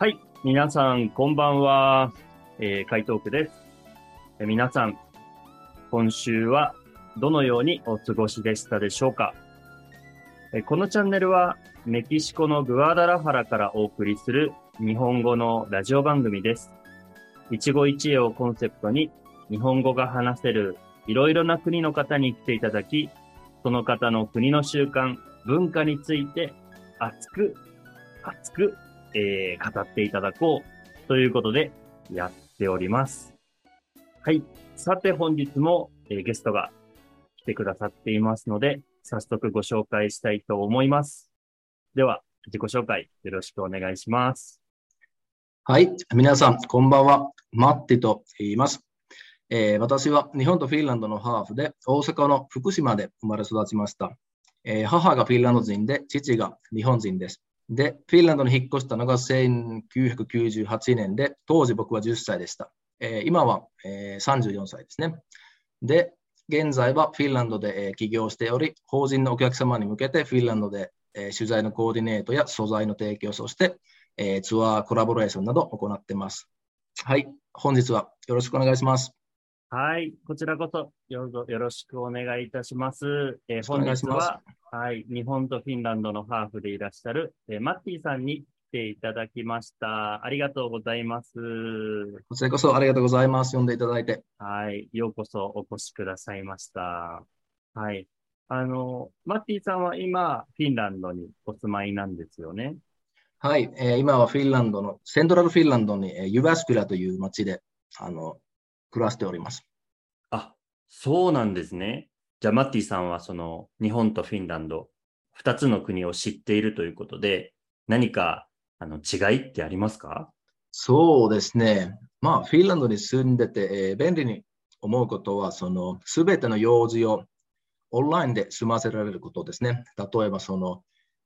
はい。皆さん、こんばんは。えー、海東区です。えー皆さん、今週はどのようにお過ごしでしたでしょうか？えーこのチャンネルは、メキシコのグアダラハラからお送りする日本語のラジオ番組です。一期一会をコンセプトに、日本語が話せるいろいろな国の方に来ていただき、その方の国の習慣、文化について熱く、熱くえー語っていただこうということでやっております。はい。さて本日も、えーゲストが来てくださっていますので、早速ご紹介したいと思います。では、自己紹介よろしくお願いします。はい。皆さん、こんばんは。マッティと言います。えー私は日本とフィンランドのハーフで、大阪の福島で生まれ育ちました。えー母がフィンランド人で、父が日本人です。で、フィンランドに引っ越したのが1998年で、当時僕は10歳でした。えー今は、えー34歳ですね。で、現在はフィンランドで、えー起業しており、法人のお客様に向けてフィンランドで、えー取材のコーディネートや素材の提供、そして、えーツアーコラボレーションなど行っています。はい、本日はよろしくお願いします。はい。こちらこそよろよろしくお願いいたします。えー本日は、はい。日本とフィンランドのハーフでいらっしゃる、えーマッティさんに来ていただきました。ありがとうございます。こちらこそありがとうございます。呼んでいただいて。はい。ようこそお越しくださいました。はい。あの、マッティさんは今、フィンランドにお住まいなんですよね？はい、えー今はフィンランドの、セントラルフィンランドに、えーユバスピラという町で、あの、暮らしております。あ、そうなんですね。じゃあ、マッティさんはその日本とフィンランド、二つの国を知っているということで、何かあの違いってありますか？そうですね。まあ、フィンランドに住んでて、えー便利に思うことは、その、すべての用事をオンラインで済ませられることですね。例えば、その、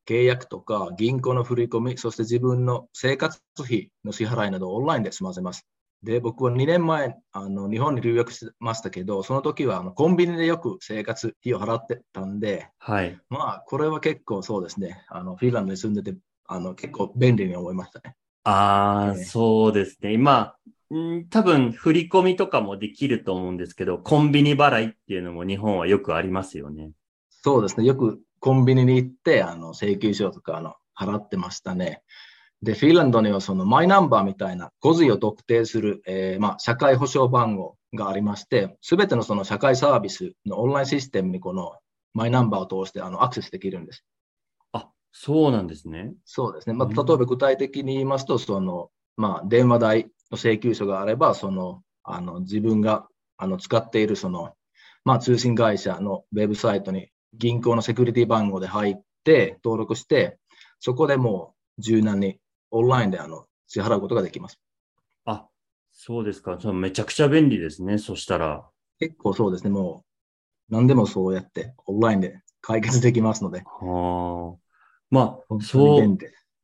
契約とか銀行の振り込み、そして自分の生活費の支払いなどをオンラインで済ませます。で、僕は2年前、あの日本に留学してましたけど、その時はあのコンビニでよく生活費を払ってたんで、はい。まあ、これは結構そうですね。あのフィンランドに住んでて、あの結構便利に思いましたね。ああ、ええそうですね。今、ん多分振り込みとかもできると思うんですけど、コンビニ払いっていうのも日本はよくありますよね。そうですね。よくコンビニに行って、あの請求書とかあの払ってましたね。で、フィンランドにはそのマイナンバーみたいな個人を特定する、えーまあ、社会保障番号がありまして、すべてのその社会サービスのオンラインシステムにこのマイナンバーを通してあのアクセスできるんです。あ、そうなんですね。そうですね。まあ、うん例えば具体的に言いますと、その、まあ、電話代の請求書があれば、その、あの、自分が、あの、使っている、その、まあ、通信会社のウェブサイトに銀行のセキュリティ番号で入って、登録して、そこでもう柔軟にオンラインで、あの、支払うことができます。あ、そうですか。めちゃくちゃ便利ですね。そしたら。結構そうですね。もう、何でもそうやってオンラインで解決できますので、はあ。まあ、そう。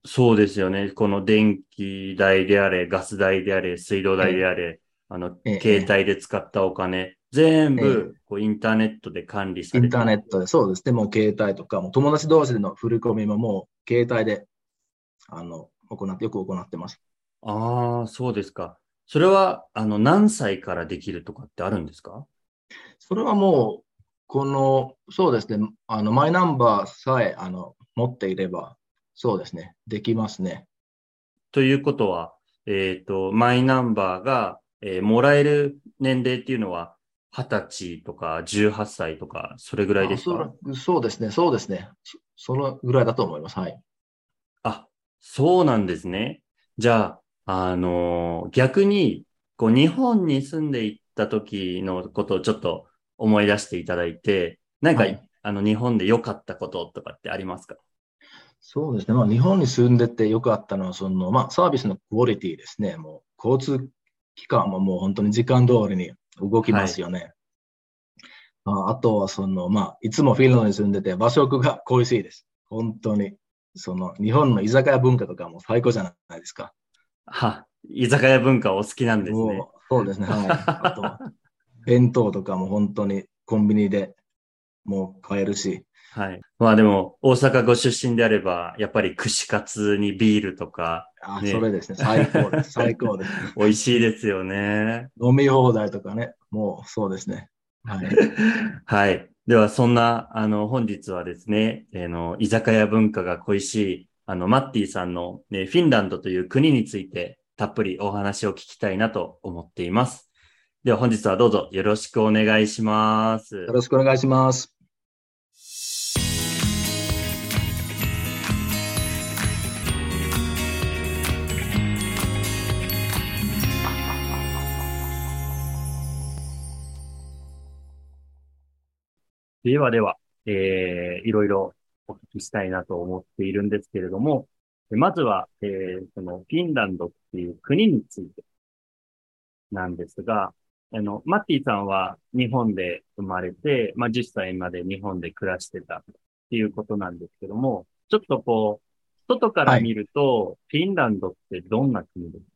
そうですよね。この電気代であれ、ガス代であれ、水道代であれ、あの、ええ携帯で使ったお金、全え部、こう、インターネットで管理されてインターネットで、そうですね。もう携帯とか、もう友達同士での振り込みももう携帯で、あの、行って、よく行ってます。ああ、そうですか。それは、あの、何歳からできるとかってあるんですか？それはもう、この、そうですね。あの、マイナンバーさえ、あの、持っていれば、そうですね。できますね。ということは、えっと、マイナンバーが、えーもらえる年齢っていうのは、20歳とか18歳とか、それぐらいですか？そうですね。そうですね。そそのぐらいだと思います。はい。あ、そうなんですね。じゃあ、あのー逆に、こう、日本に住んでいった時のことをちょっと思い出していただいて、なんか、はいあの、日本で良かったこととかってありますか？そうですね。まあ、日本に住んでてよくあったのは、その、まあ、サービスのクオリティですね。もう、交通機関ももう本当に時間通りに動きますよね。まあ、あとは、その、まあ、いつもフィンランドに住んでて、和食が恋しいです。本当に。その、日本の居酒屋文化とかも最高じゃないですか。は、居酒屋文化お好きなんですね。そうですね。はい。あと、弁当とかも本当にコンビニでもう買えるし。はい。まあでも、大阪ご出身であれば、やっぱり串カツにビールとか。あ、ね、それですね。最高です。最高です。美味しいですよね。飲み放題とかね。もうそうですね。はい。はい。では、そんな、あの、本日はですね、あの、居酒屋文化が恋しい、あの、マッティさんの、ね、フィンランドという国について、たっぷりお話を聞きたいなと思っています。では、本日はどうぞよろしくお願いします。よろしくお願いします。ではでは、えー、いろいろお聞きしたいなと思っているんですけれども、まずは、えー、そのフィンランドっていう国についてなんですが、あの、マッティさんは日本で生まれて、まあ、10歳まで日本で暮らしてたっていうことなんですけども、ちょっとこう、外から見ると、フィンランドってどんな国ですか？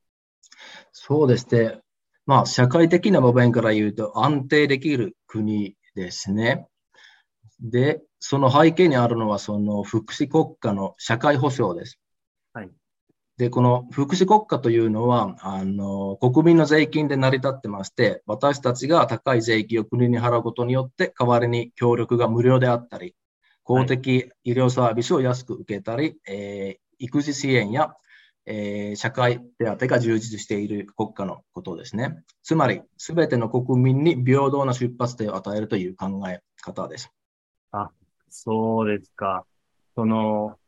そうですね。まあ、社会的な場面から言うと安定できる国ですね。で、その背景にあるのは、その福祉国家の社会保障です。はい。で、この福祉国家というのは、あの、国民の税金で成り立ってまして、私たちが高い税金を国に払うことによって、代わりに協力が無料であったり、公的医療サービスを安く受けたり、はい、えー、育児支援や、えー、社会手当が充実している国家のことですね。つまり、すべての国民に平等な出発点を与えるという考え方です。あ、そうですか。その、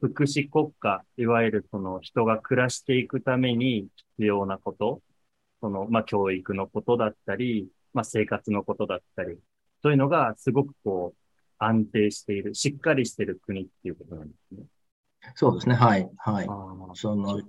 福祉国家、いわゆるその人が暮らしていくために必要なこと、その、まあ、教育のことだったり、まあ、生活のことだったり、そういうのがすごくこう、安定している、しっかりしている国っていうことなんですね。そうですね。はい。はい。その、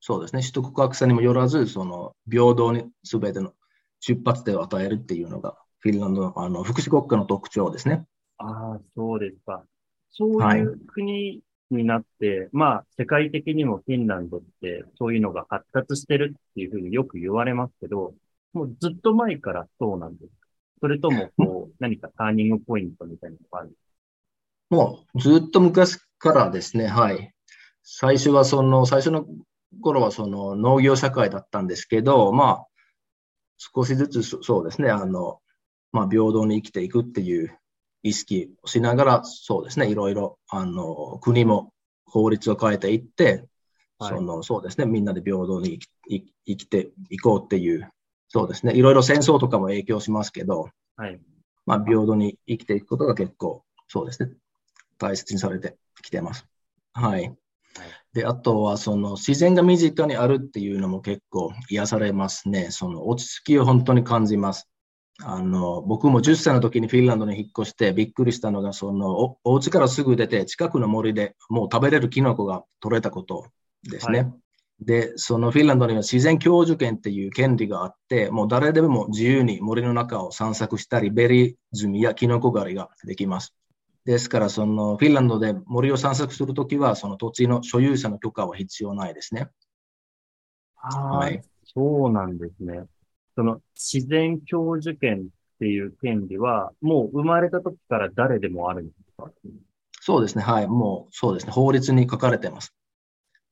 そうですね。取得格差にもよらず、その、平等にすべての出発点を与えるっていうのが、フィンランドのあの福祉国家の特徴ですね。ああ、そうですか。そういう国になって、はい、まあ、世界的にもフィンランドってそういうのが発達してるっていうふうによく言われますけど、もうずっと前からそうなんですかそれとも、こう、何かターニングポイントみたいなのがある？もうずっと昔からですね、はい。最初はその、最初の頃はその農業社会だったんですけど、まあ、少しずつそうですね、あの、まあ、平等に生きていくっていう意識をしながら、そうですね、いろいろ、あの、国も法律を変えていって、はい、その、そうですね、みんなで平等に生きていこうっていう、そうですね、いろいろ戦争とかも影響しますけど、はい。まあ、平等に生きていくことが結構、そうですね、大切にされてきてます。はい。で、あとは、その、自然が身近にあるっていうのも結構癒されますね。その、落ち着きを本当に感じます。あの、僕も10歳の時にフィンランドに引っ越してびっくりしたのが、そのお、お家からすぐ出て近くの森でもう食べれるキノコが取れたことですね。はい、で、そのフィンランドには自然享受権っていう権利があって、もう誰でも自由に森の中を散策したり、ベリーズミやキノコ狩りができます。ですから、そのフィンランドで森を散策するときは、その土地の所有者の許可は必要ないですね。はい。そうなんですね。その自然享受権っていう権利は、もう生まれた時から誰でもあるんですか？そうですね。はい。もう、そうですね。法律に書かれてます。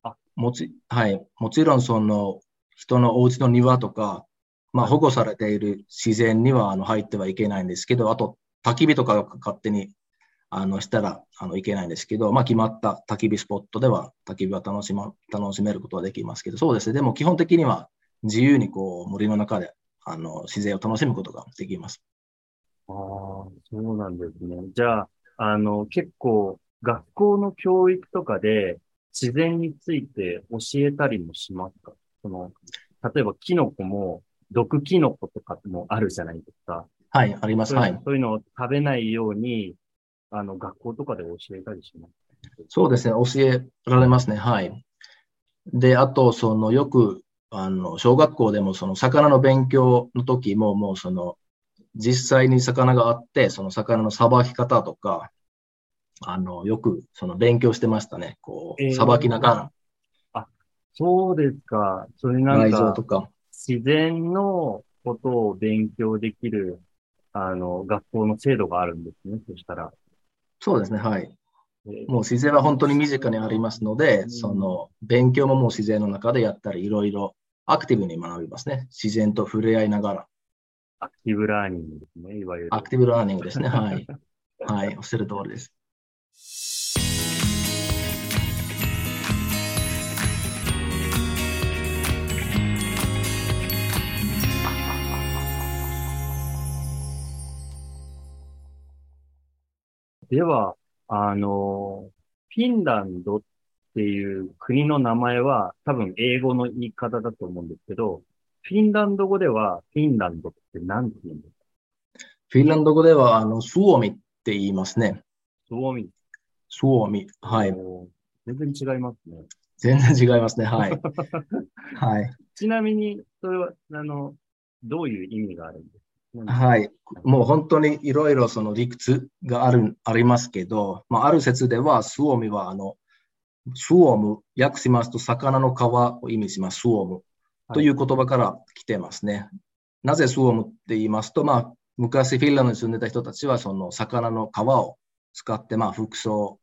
あもち、はい。もちろん、その、人のお家の庭とか、まあ、保護されている自然にはあの入ってはいけないんですけど、あと、焚き火とかが勝手にあのしたらあのいけないんですけど、まあ、決まった焚き火スポットでは焚き火は楽し,、ま、楽しめることはできますけど、そうですね。でも基本的には自由にこう森の中であの自然を楽しむことができます。ああ、そうなんですね。じゃあ、あの、結構、学校の教育とかで自然について教えたりもしますか？その、例えばキノコも、毒キノコとかもあるじゃないですか。はい、あります。はい。そういうのを食べないように、あの、学校とかで教えたりします？そうですね、教えられますね。はい。で、あと、その、よくあの、小学校でもその魚の勉強の時ももうその、実際に魚があって、その魚のさばき方とか、あの、よくその勉強してましたね。こう、さばきながら。あ、そうですか。それなんか、とか自然のことを勉強できるあの、学校の制度があるんですね、そしたら。そうですね、はい。えーもう自然は本当に身近にありますので、その勉強ももう自然の中でやったり、いろいろアクティブに学びますね。自然と触れ合いながら。アクティブラーニングですね、いわゆる。アクティブラーニングですね。はい。はい、おっしゃる通りです。では、あの、フィンランドっていう国の名前は多分英語の言い方だと思うんですけど、フィンランド語ではフィンランドって何て言うんですかフィンランド語では、あの、スウォミって言いますね。スウォミ。スウォミ。はい。全然違いますね。全然違いますね。はい。はい。ちなみに、それは、あの、どういう意味があるんですかはい。もう本当にいろいろその理屈がある、ありますけど、まあ、ある説では、スウォミは、あの、スウォム、訳しますと、魚の皮を意味します、スウォムという言葉から来てますね。なぜスウォムって言いますと、まあ、昔フィンランドに住んでた人たちは、その魚の皮を使って、まあ、服装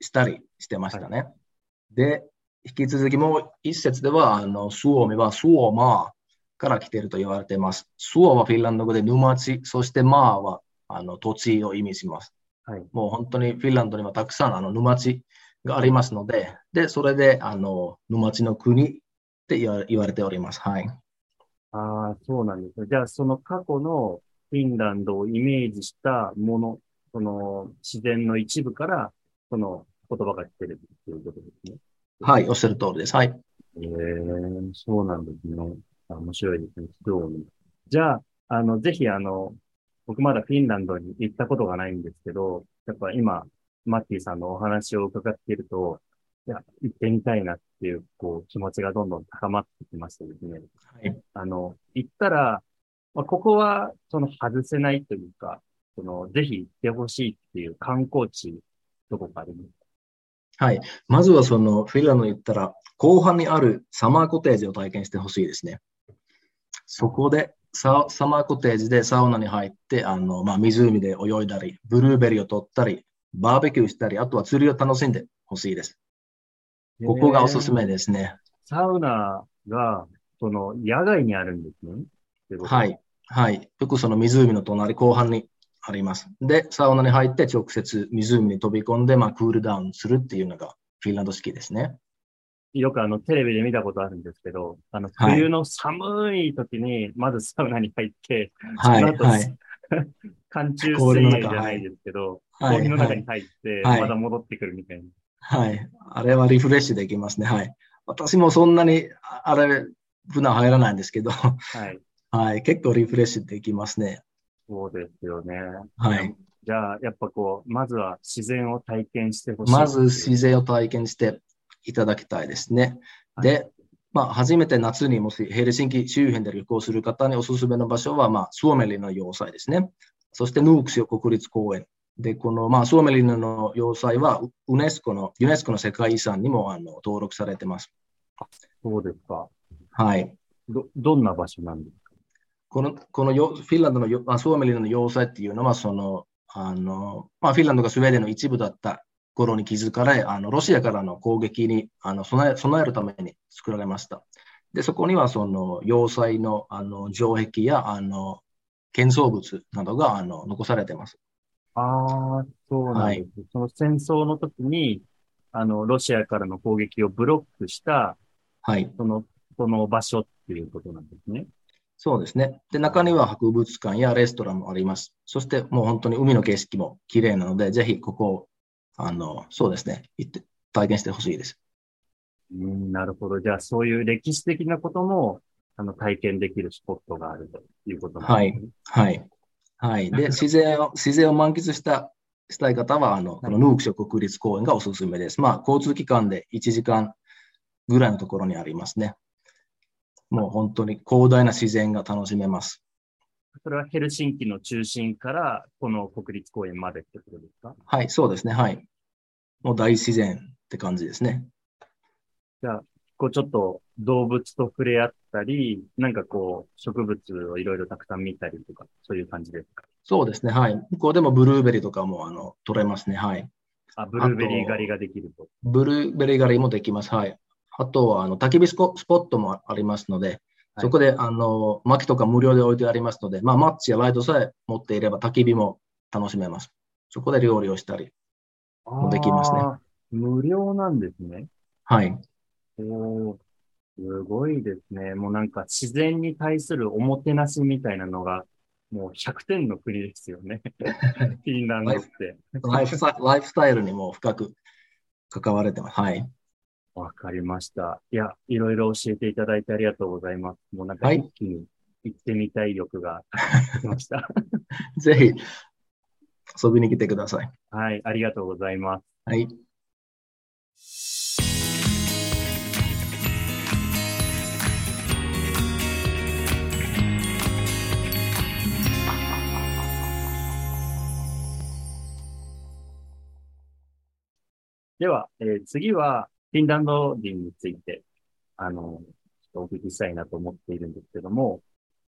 したりしてましたね。で、引き続きもう一説では、あの、スウォミはスウォマーから来ていると言われています。スウォはフィンランド語で沼地、そしてマーはあの土地を意味します。はい。もう本当にフィンランドにはたくさんあの沼地がありますので、で、それであの沼地の国って言わ言われております。はい。ああ、そうなんですね。じゃあ、その過去のフィンランドをイメージしたもの、その自然の一部から、その言葉が来てるっていうことですね。はい、おっしゃる通りです。はい。ええそうなんですね。あ面白いですね。興味じゃあ、あの、ぜひ、あの、僕まだフィンランドに行ったことがないんですけど、やっぱ今、マッティさんのお話を伺っていると、いや、行ってみたいなっていう、こう、気持ちがどんどん高まってきましてですね。はい。あの、行ったら、まあ、ここは、その外せないというか、その、ぜひ行ってほしいっていう観光地、どこかありますはい。まずはそのフィンランドに行ったら、後半にあるサマーコテージを体験してほしいですね。そこでササマーコテージでサウナに入って、あの、まあ、湖で泳いだり、ブルーベリーを取ったり、バーベキューしたり、あとは釣りを楽しんでほしいです。ここがおすすめですね。サウナが、その、野外にあるんですね。は。い。はい。よくその湖の隣後半にあります。で、サウナに入って直接湖に飛び込んで、まあ、クールダウンするっていうのがフィンランド式ですね。よくあの、テレビで見たことあるんですけど、あの、はい冬の寒い時に、まずサウナに入って、はい。その後はい。寒中水泳じゃないですけど、はい氷の中に入って、はいまた戻ってくるみたいな。はい。あれはリフレッシュできますね。はい。私もそんなに、ああれ、普段入らないんですけど、はい。はい。結構リフレッシュできますね。そうですよね。はい。じゃあ、やっぱこう、まずは自然を体験してほしい。まず自然を体験していただきたいですね。で、まあ、初めて夏にもしヘルシンキ周辺で旅行する方におすすめの場所は、まあ、スウォメリの要塞ですね。そしてヌークシオ国立公園。で、この、まあ、スウォメリの要塞はウユネスコの、ユネスコの世界遺産にもあの登録されてます。そうですか。はい。ど、どんな場所なんですか？この、このよフィンランドのよあスウォメリの要塞っていうのは、その、あの、まあ、フィンランドがスウェーデンの一部だった頃に築かれ、あの、ロシアからの攻撃に、あの、備え、備えるために作られました。で、そこには、その、要塞の、あの、城壁や、あの、建造物などが、あの、残されています。ああ、そうなんです。その戦争の時に、あの、ロシアからの攻撃をブロックした、はい。その、その場所っていうことなんですね。そうですね。で、中には博物館やレストランもあります。そして、もう本当に海の景色も綺麗なので、ぜひここを、あの、そうですね、行って、体験してほしいです。うん、なるほど。じゃあ、そういう歴史的なことも、あの、体験できるスポットがあるということなんですね。はい。はい。で、自然を、自然を満喫した、したい方は、あの、このヌークショ国立公園がおすすめです。まあ、交通機関で1時間ぐらいのところにありますね。もう本当に広大な自然が楽しめます。それはヘルシンキの中心から、この国立公園までってことですか？はい、そうですね。はい。もう大自然って感じですね。じゃあ、こうちょっと動物と触れ合ったり、なんかこう植物をいろいろたくさん見たりとか、そういう感じですか？そうですね、はい。向こうでもブルーベリーとかもあの取れますね、はい。あ、ブルーベリー狩りができると。ブルーベリー狩りもできます、はい。あとは、あの、焚き火スポットもありますので、そこで、あの、薪とか無料で置いてありますので、まあ、マッチやライトさえ持っていれば焚き火も楽しめます。そこで料理をしたりもできますね。無料なんですね。はい。おすごいですね。もうなんか自然に対するおもてなしみたいなのが、もう100点の国ですよね。フィンランドって。ライフスタイルにも深く関われてます。はい。わかりました。いや、いろいろ教えていただいてありがとうございます。もうなんか一気に行ってみたい欲が 来ました。ぜひ遊びに来てください。はい、ありがとうございます。はい。では、えー、次は、フィンランド人について、あの、ちょっとお聞きしたいなと思っているんですけども、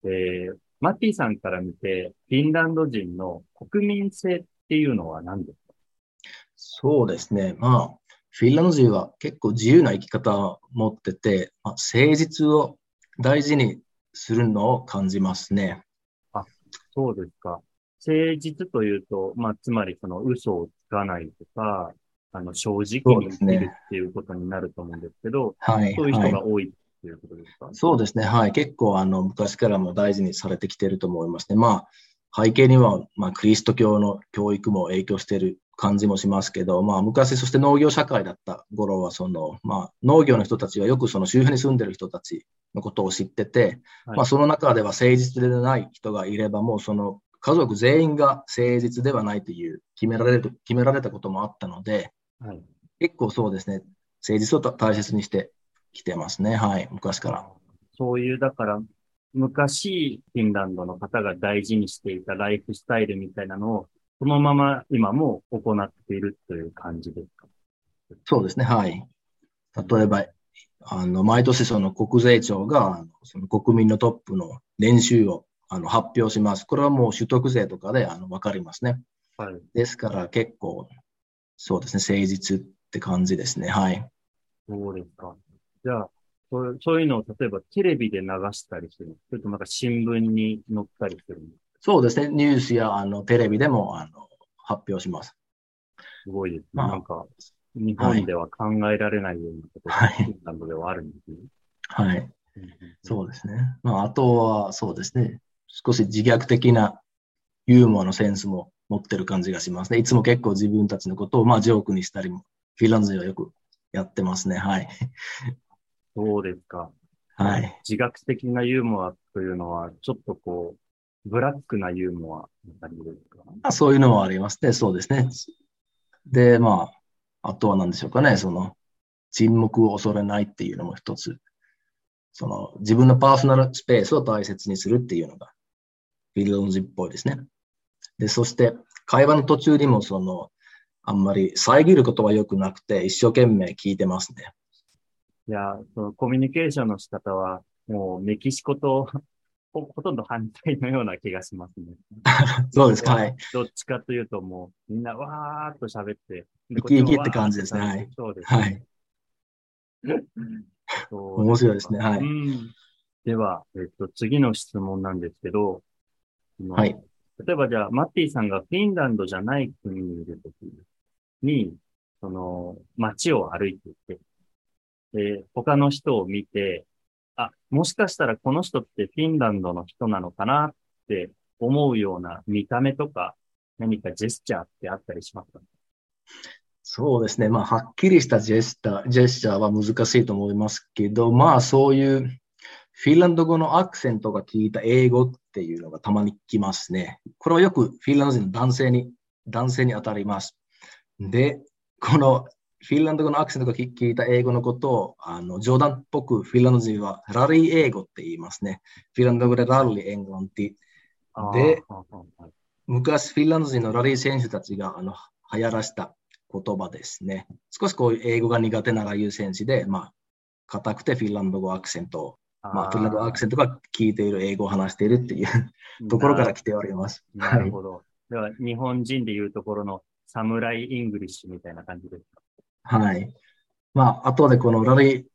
えー、マッティさんから見て、フィンランド人の国民性っていうのは何ですか？そうですね。まあ、フィンランド人は結構自由な生き方を持ってて、まあ、誠実を大事にするのを感じますね。あ、そうですか。誠実というと、まあ、つまりその嘘をつかないとか、あの、正直に生きるっていうことになると思うんですけど、はい、そういう人が多いっていうことですか、はい、そうですね。はい。結構、あの、昔からも大事にされてきていると思いますね。まあ、背景には、まあ、クリスト教の教育も影響している感じもしますけど、まあ、昔、そして農業社会だった頃は、その、まあ、農業の人たちはよくその周辺に住んでる人たちのことを知ってて、はい、まあ、その中では誠実でない人がいれば、もうその家族全員が誠実ではないという決められる、決められたこともあったので、はい、結構そうですね、誠実を大切にしてきてますね。はい、昔から。そういう、だから、昔、フィンランドの方が大事にしていたライフスタイルみたいなのを、そのまま今も行っているという感じですか？そうですね、はい。例えば、あの、毎年その国税庁が、その国民のトップの年収をあの発表します。これはもう所得税とかであの分かりますね。はい。ですから結構そうですね、誠実って感じですね。はい。そうですか。じゃあ、そうそういうのを例えばテレビで流したりするそれとなんか新聞に載ったりするそうですね。ニュースやあのテレビでもあの発表します。すごいですね。まあ、なんか、日本では考えられないようなことが、フィンランドではあるんですね。はい。そうですね。まあ、あとは、そうですね。少し自虐的なユーモアのセンスも持ってる感じがしますね。いつも結構自分たちのことを、まあ、ジョークにしたりも、フィンランドではよくやってますね。はい。そうですか。はい。自学的なユーモアというのは、ちょっとこう、ブラックなユーモアな感じですか、あそういうのはありますね。そうですね。で、まあ、あとは何でしょうかね。その、沈黙を恐れないっていうのも一つ。その、自分のパーソナルスペースを大切にするっていうのが、フィンランド人っぽいですね。で、そして会話の途中にもその、あんまり遮ることは良くなくて、一生懸命聞いてますね。いや、そのコミュニケーションの仕方は、もうメキシコとほほとんど反対のような気がしますね。そうですか、はい。どっちかというと、もうみんなわーっと喋って、生き生きって感じですね。はい。そうです、ね。はい。面白いですね。はい。では、えっと、次の質問なんですけど、はい。例えばじゃあ、マッティさんがフィンランドじゃない国にいるときに、その、街を歩いていて、で、他の人を見て、あ、もしかしたらこの人ってフィンランドの人なのかなって思うような見た目とか、何かジェスチャーってあったりしますか？そうですね。まあ、はっきりしたジェスタジェスチャーは難しいと思いますけど、まあ、そういうフィンランド語のアクセントが聞いた英語っていうのがたまに来ますね。これはよくフィンランド人の男性に、男性に当たります。で、このフィンランド語のアクセントが聞いた英語のことをあの冗談っぽくフィンランド人はラリー英語って言いますね。フィンランド語でラリー英語って。で、昔フィンランド人のラリー選手たちがあの流行らした言葉ですね。少しこう英語が苦手なラリー選手で、まあ、硬くてフィンランド語アクセントをまあ、フィンランドアクセントが聞いている英語を話しているっていうところから来ております。なるほど。では、日本人でいうところのサムライ English みたいな感じですか？はい。まあ、後でこのラリー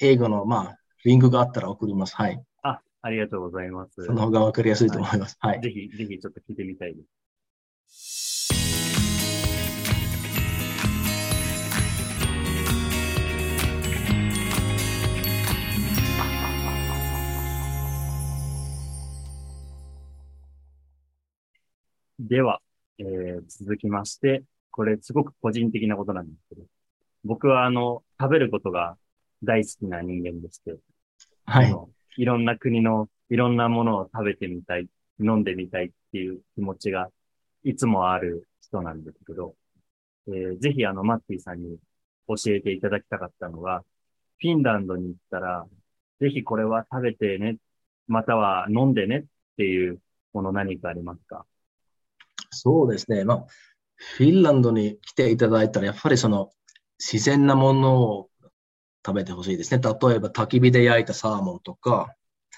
英語の、まあ、リンクがあったら送ります。はい。あ、ありがとうございます。その方がわかりやすいと思います。はい。はい、ぜひ、ぜひちょっと聞いてみたいです。では、えー、続きまして、これすごく個人的なことなんですけど、僕はあの、食べることが大好きな人間でして、はい。いろんな国のいろんなものを食べてみたい、飲んでみたいっていう気持ちがいつもある人なんですけど、えー、ぜひあの、マッティさんに教えていただきたかったのが、フィンランドに行ったら、ぜひこれは食べてね、または飲んでねっていうもの何かありますか？そうですね。まあ、フィンランドに来ていただいたら、やっぱりその自然なものを食べてほしいですね。例えば焚き火で焼いたサーモンとか、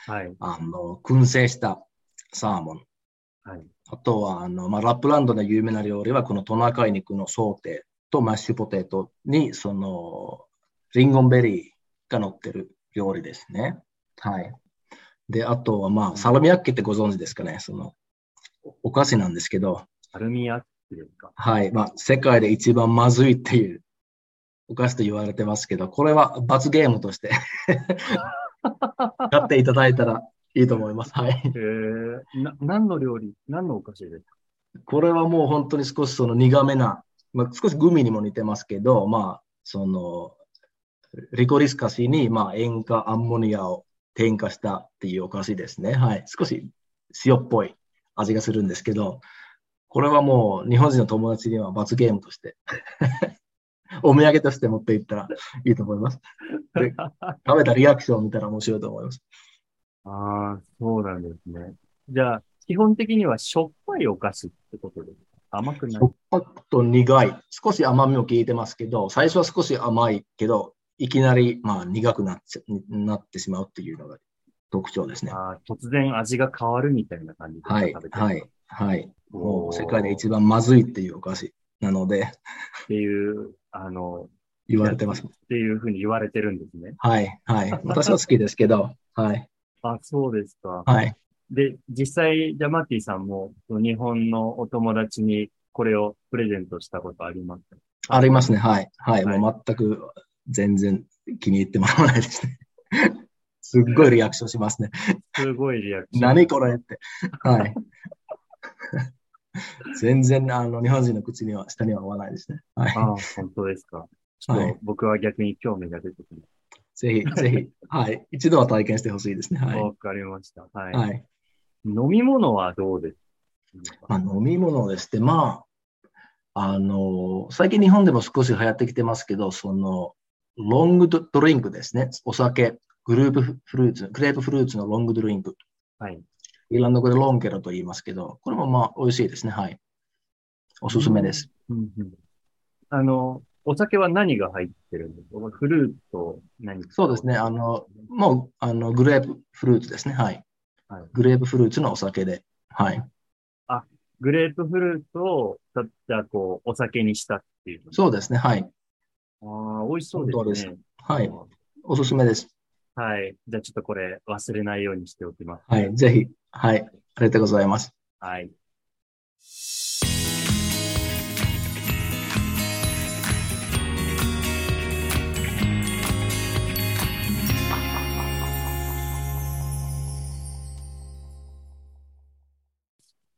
はい、あの燻製したサーモン。はい、あとはあの、まあ、ラップランドで有名な料理は、このトナカイ肉のソーテとマッシュポテトに、そのリンゴンベリーが乗ってる料理ですね。はい。で、あとはまあ、サラミヤッケってご存知ですかね。そのお菓子なんですけど。サルミアですかはい。まあ、世界で一番まずいっていうお菓子と言われてますけど、これは罰ゲームとして 買っていただいたらいいと思います。はい。えー、な何の料理何のお菓子ですか？これはもう本当に少しその苦めな、まあ、少しグミにも似てますけど、まあ、その、リコリスカシに、まあ、塩化アンモニアを添加したっていうお菓子ですね。はい。少し塩っぽい味がするんですけど、これはもう日本人の友達には罰ゲームとして お土産として持っていったらいいと思います。で 食べたリアクションを見たら面白いと思います。ああ、そうなんですね。じゃあ、基本的にはしょっぱいお菓子ってことですか？甘くない？しょっぱくと苦い。少し甘みも効いてますけど、最初は少し甘いけど、いきなりまあ苦くなっなってしまうっていうのが特徴ですね。あ突然味が変わるみたいな感じではい、はい、はい。もう世界で一番まずいっていうお菓子なので。っていう、あの、言われてます。っていうふうに言われてるんですね。はい、はい。私は好きですけど、はい。あ、そうですか。はい。で、実際、ジャマティさんも日本のお友達にこれをプレゼントしたことありますか？ありますね、はい。はい、はい、もう全く全然気に入ってもらわないですね。すっごいリアクションしますね。すごいリアクション。何これって。はい。全然あの日本人の口には、下には合わないですね。はい、ああ、本当ですか。ちょっと僕は逆に興味が出てきます。ぜひ、ぜひ、はい。一度は体験してほしいですね。はい。わかりました。はい。はい、飲み物はどうですか、まあ、飲み物ですって、まあ、あの、最近日本でも少し流行ってきてますけど、その、ロングドリンクですね。お酒、グループフルーツ、グレープフルーツのロングドリンク。はい。イーランド語でロンケロと言いますけど、これもまあ美味しいですね。はい。おすすめです。うんうんうん、あの、お酒は何が入ってるんですか？フルーツと何そうですね。あの、もう、あの、グレープフルーツですね。はい。はい、グレープフルーツのお酒で。はい。あ、グレープフルーツを、じゃあ、こう、お酒にしたっていう。そうですね。はい。ああ、美味しそうですね。はい。おすすめです。はい。じゃあちょっとこれ忘れないようにしておきます。はい。ぜひ。はい。ありがとうございます。はい。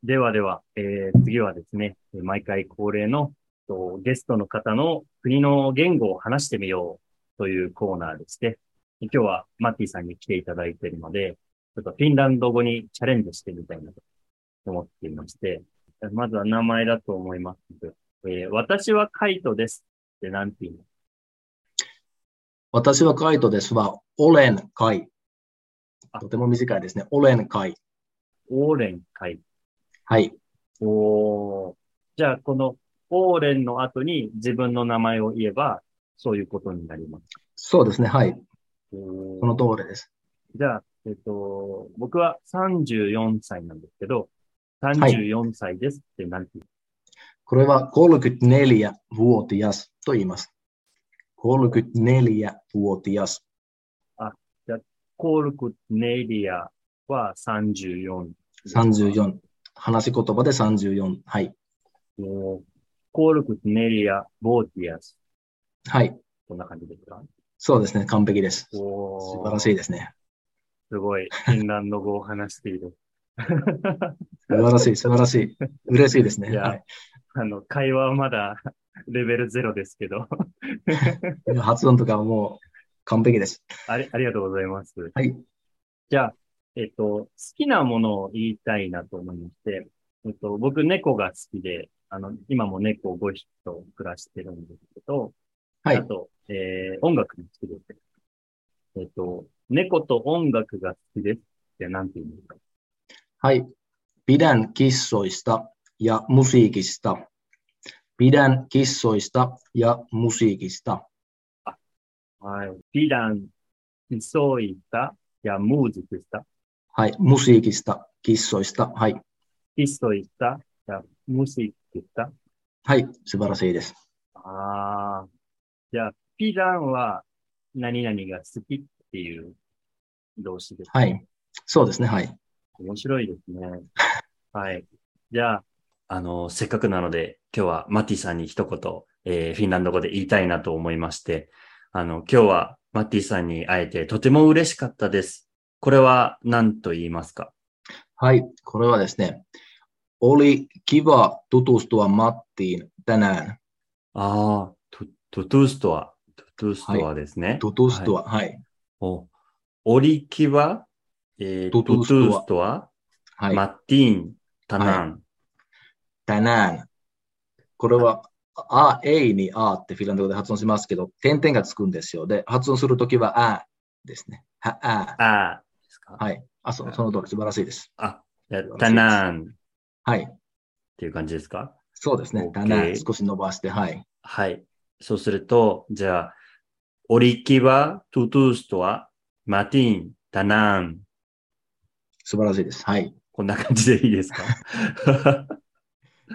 ではでは、えー、次はですね、毎回恒例のゲストの方の国の言語を話してみようというコーナーでして、今日はマッティさんに来ていただいているので、ちょっとフィンランド語にチャレンジしてみたいなと思っていまして、まずは名前だと思います。えー、私はカイトですって何て言うの？私はカイトですは、オレンカイ。とても短いですね。オレンカイ。オーレンカイ。はい。おじゃあ、このオーレンの後に自分の名前を言えば、そういうことになります。そうですね。はい。その通りです。じゃあ、えっと、僕は34歳なんですけど、34歳ですって何て言う、これは34 vuotias と言います。34 vuotias。コールクネイリアは34。34。話し言葉で34。はい。コールクネイリア、ボーティアス。はい。こんな感じです。かそうですね。完璧です。お素晴らしいですね。すごい、フィンランド語を話している。素晴らしい、素晴らしい。嬉しいですね。いやはいあの、会話はまだレベルゼロですけど、発音とかはもう完璧です。ありありがとうございます。はい。じゃあ、えっと、好きなものを言いたいなと思いまして、えっと、僕猫が好きで、あの、今も猫5匹と暮らしてるんですけど、はいあ。と、えー、音楽も好きです。えっと、猫と音楽が好きですって何て言うんですか？はい。Pidän kissoista ja musiikista. Pidän kissoista ja musiikista. はい。ピラン、キソイタ、や、ムーズでした。はい。musiikista, kissoista. はい。キソイタ、や、ムシでした。はい。素晴らしいです。ああ。じゃあ、ピランは何々が好きっていう動詞です。はい。そうですね。はい。面白いですね。はい。じゃあ、あの、せっかくなので、今日はマティさんに一言、えーフィンランド語で言いたいなと思いまして、あの、今日はマティさんに会えてとても嬉しかったです。これは何と言いますか？はい。これはですね。Oli kiva tutustua Mattiin tänään. ああ、 tutustua、tutustua ですね。tutustua. はい。お oli kiva、えー、トトゥトトゥーストアーストア、はい。 Mattiin、tänään。tänään. これは、あ、 A にあってフィンランド語で発音しますけど、点々がつくんですよ。で、発音するときはあですね。は、あ。ああ、ですか？はい。あ、そその通り素晴らしいです。あ、 tänään っはい。ていう感じですか？そうですね。OK だな、少し伸ばして、はい。はい。そうすると、じゃあ、 oli kiva tutustua、Mattiin、tänään。素晴らしいです。はい。こんな感じでいいですか？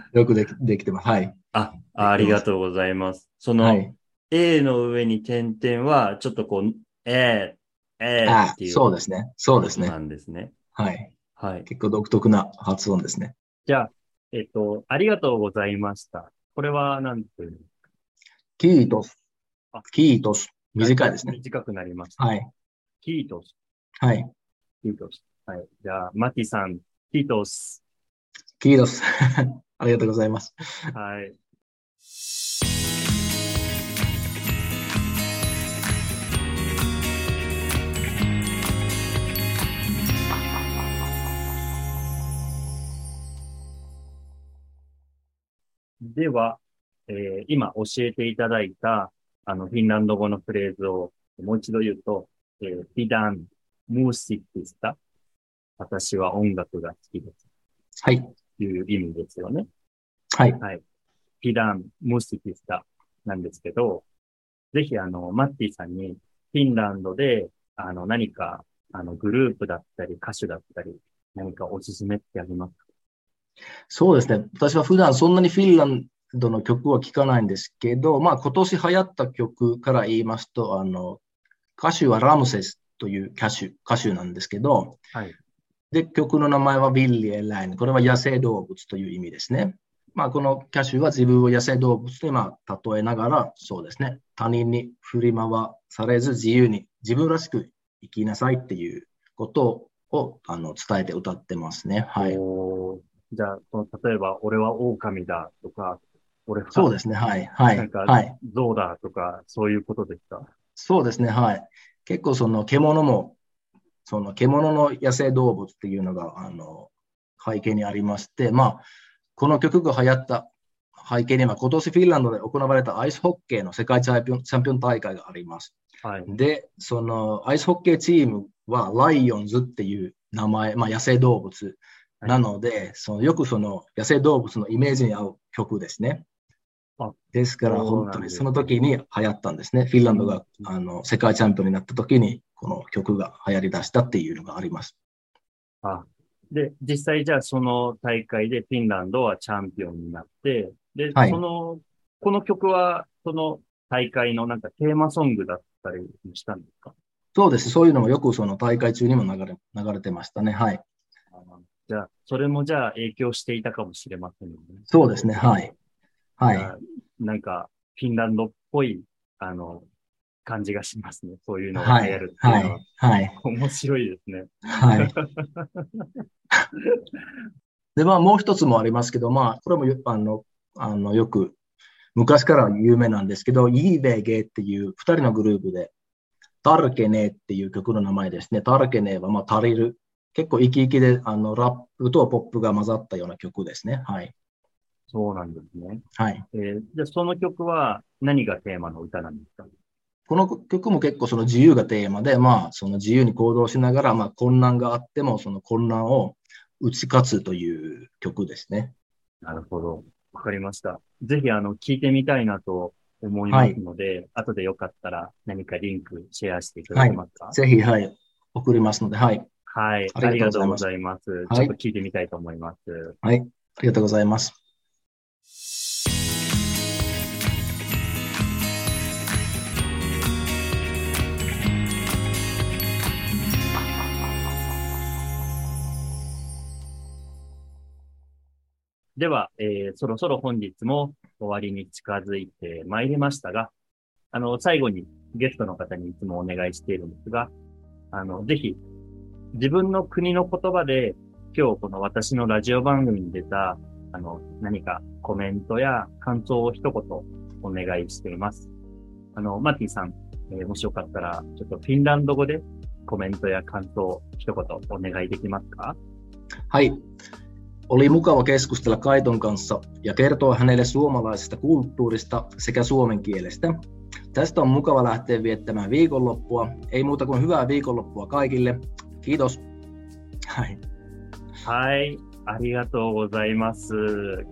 よくできできてます。はい。あ、ありがとうございます。その、はい。A の上に点々は、ちょっとこう、えー、えーあっていう。そうですね。そうですねな。んですね。はい。はい。結構独特な発音ですね。じゃあ、えっと、ありがとうございました。これは何て言うの？キートスあ。キートス。短いですね。短くなりました。はい。キートス。はい。キートス。はい。じゃあ、マティさん、キートス。キートス。ありがとうございます。はい。では、えー今教えていただいた、あの、フィンランド語のフレーズをもう一度言うと、えー、ピダン、ムーシックスタ。私は音楽が好きです。はい。という意味ですよね。はい。はい。ピダン、ムーシックスタなんですけど、ぜひあの、マッティさんに、フィンランドで、あの、何か、あの、グループだったり、歌手だったり、何かおすすめってありますか？そうですね。私は普段そんなにフィンランドの曲は聴かないんですけど、まあ今年流行った曲から言いますと、あの、歌手はラムセスという歌手、歌手なんですけど、はい。で、曲の名前はビッリー・エライン。これは野生動物という意味ですね。まあこの歌手は自分を野生動物とまあ例えながら、そうですね。他人に振り回されず自由に自分らしく生きなさいっていうことをあの伝えて歌ってますね。はい。じゃあ、その例えば、俺は狼だとか、俺は、そうですね。はい。はい。なんかはい。象だとか、そういうことですか？そうですね。はい。結構その獣も、その獣の野生動物っていうのが、あの、背景にありまして、まあ、この曲が流行った背景には、今年フィンランドで行われたアイスホッケーの世界チャンピオンチャンピオン大会があります。はい。で、そのアイスホッケーチームはライオンズっていう名前、まあ、野生動物なので、そのよくその野生動物のイメージに合う曲ですねあ。ですから、本当にその時に流行ったんですね。フィンランドがあの世界チャンピオンになった時に、この曲が流行り出したっていうのがあります。あで、実際じゃあその大会でフィンランドはチャンピオンになって、で、はいその、この曲はその大会のなんかテーマソングだったりしたんですか？そうです。そういうのもよくその大会中にも流れ流れてましたね。はい。あじゃあ、それもじゃあ影響していたかもしれませんよね。そうですね。はい。はい。あなんか、フィンランドっぽい、あの、感じがしますね。そういうのがはい流行るっていうはのは。い。はい。面白いですね。はい。で、まあ、もう一つもありますけど、まあ、これもよあの、あの、よく、昔から有名なんですけど、イーベゲっていう二人のグループで、タルケネっていう曲の名前ですね。タルケネは、まあ、足りる。結構生き生きで、あの、ラップとポップが混ざったような曲ですね。はい。そうなんですね。はい。えーじゃあ、その曲は何がテーマの歌なんですか？この曲も結構その自由がテーマで、まあ、その自由に行動しながら、まあ、混乱があっても、その混乱を打ち勝つという曲ですね。なるほど。わかりました。ぜひ、あの、聞いてみたいなと思いますので、後でよかったら何かリンクシェアしていただけますか？ぜひ、はい、送りますので、はい。はい。ありがとうござざいます。はいちょっと聞いてみたいと思います。はい。ありがとうございます。では、えーそろそろ本日も終わりに近づいてまいりましたが、あの、最後にゲストの方にいつもお願いしているんですが、あの、ぜひ、自分の国の言葉で、今日この私のラジオ番組に出た、あの、何かコメントや感想を一言お願いしています。あの、マッティさん、えーもしよかったら、ちょっとフィンランド語でコメントや感想を一言お願いできますかはい。Oli mukava keskustella Kaiton kanssa ja kertoa hänelle suomalaisesta kulttuurista sekä suomen kielestä. Tästä on mukava lähteä viettämään viikonloppua. Ei muuta kuin hyvää viikonloppua kaikille. Kiitos. はい。はい、ありがとうございます。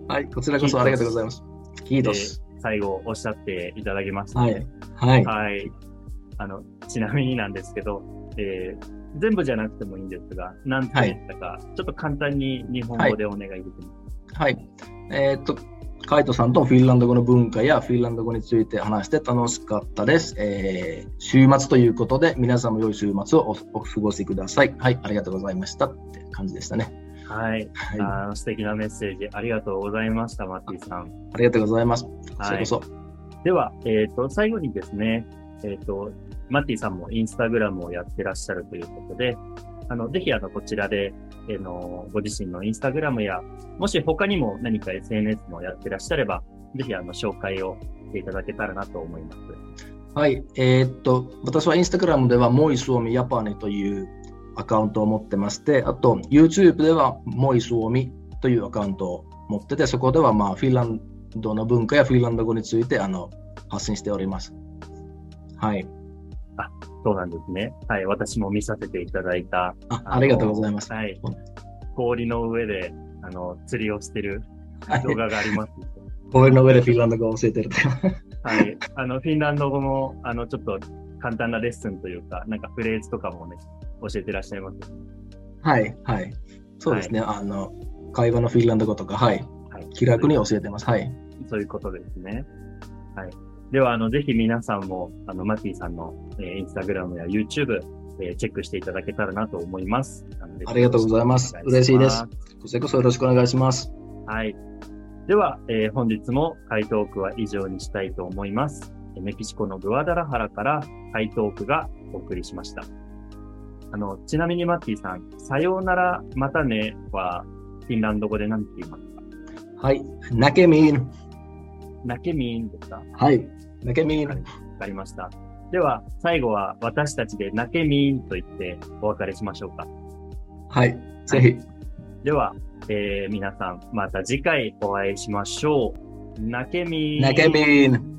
はい。こちらこそありがとうございます。キートス。最後おっしゃっていただきました、はい。はい。はい。あの、ちなみになんですけど、えー全部じゃなくてもいいんですが、何て言ったか、ちょっと簡単に日本語でお願いできますはい。えーっと、カイトさんとフィンランド語の文化やフィンランド語について話して楽しかったです。えー週末ということで、皆さんも良い週末をおお過ごしください。はい、ありがとうございましたって感じでしたね。はい。はい、あの素敵なメッセージありがとうございました、マッティさん。ありがとうございます。はいらこ。そ。では、えっ、と、最後にですね、えっ、と、マッティさんもインスタグラムをやってらっしゃるということで、あの、ぜひあの、こちらで、えーの、ご自身のインスタグラムや、もし他にも何か SNS もやってらっしゃれば、ぜひあの、紹介をしていただけたらなと思います。はい。えーっと、私はインスタグラムでは、モイスオミヤパネというアカウントを持ってまして、あと、YouTube では、モイスオミというアカウントを持ってて、そこでは、まあ、フィンランドの文化やフィンランド語について、あの、発信しております。はい。そうなんですね。はい。私も見させていただいた。あありがとうございます。はいうん。氷の上で、あの、釣りをしてるはい動画があります。公園の上でフィンランド語を教えてるという。はい。あの、フィンランド語も、あの、ちょっと簡単なレッスンというか、なんかフレーズとかもね、教えてらっしゃいます？はい、はい。そうですね。あの、会話のフィンランド語とか、はい。はい。気楽に教えてます。はい。そういうことですね。はい。では、あの、ぜひ皆さんも、あの、マティさんの、えーインスタグラムや YouTube、えーチェックしていただけたらなと思います。ありがとうございます嬉しいですこちらこそよろしくお願いします。はい。では、えー本日も回答区は以上にしたいと思います。えーメキシコのグアダラハラから回答区がお送りしました。あの、ちなみにマッティさん、さようなら、またねは、フィンランド語で何て言いますか？はい。ナケミン。ナケミーンですか？はい。ナケミン。わかりました。では、最後は私たちでナケミーンと言ってお別れしましょうか。はい。ぜひ。では、えー皆さん、また次回お会いしましょう。ナケミーン。ナケミン。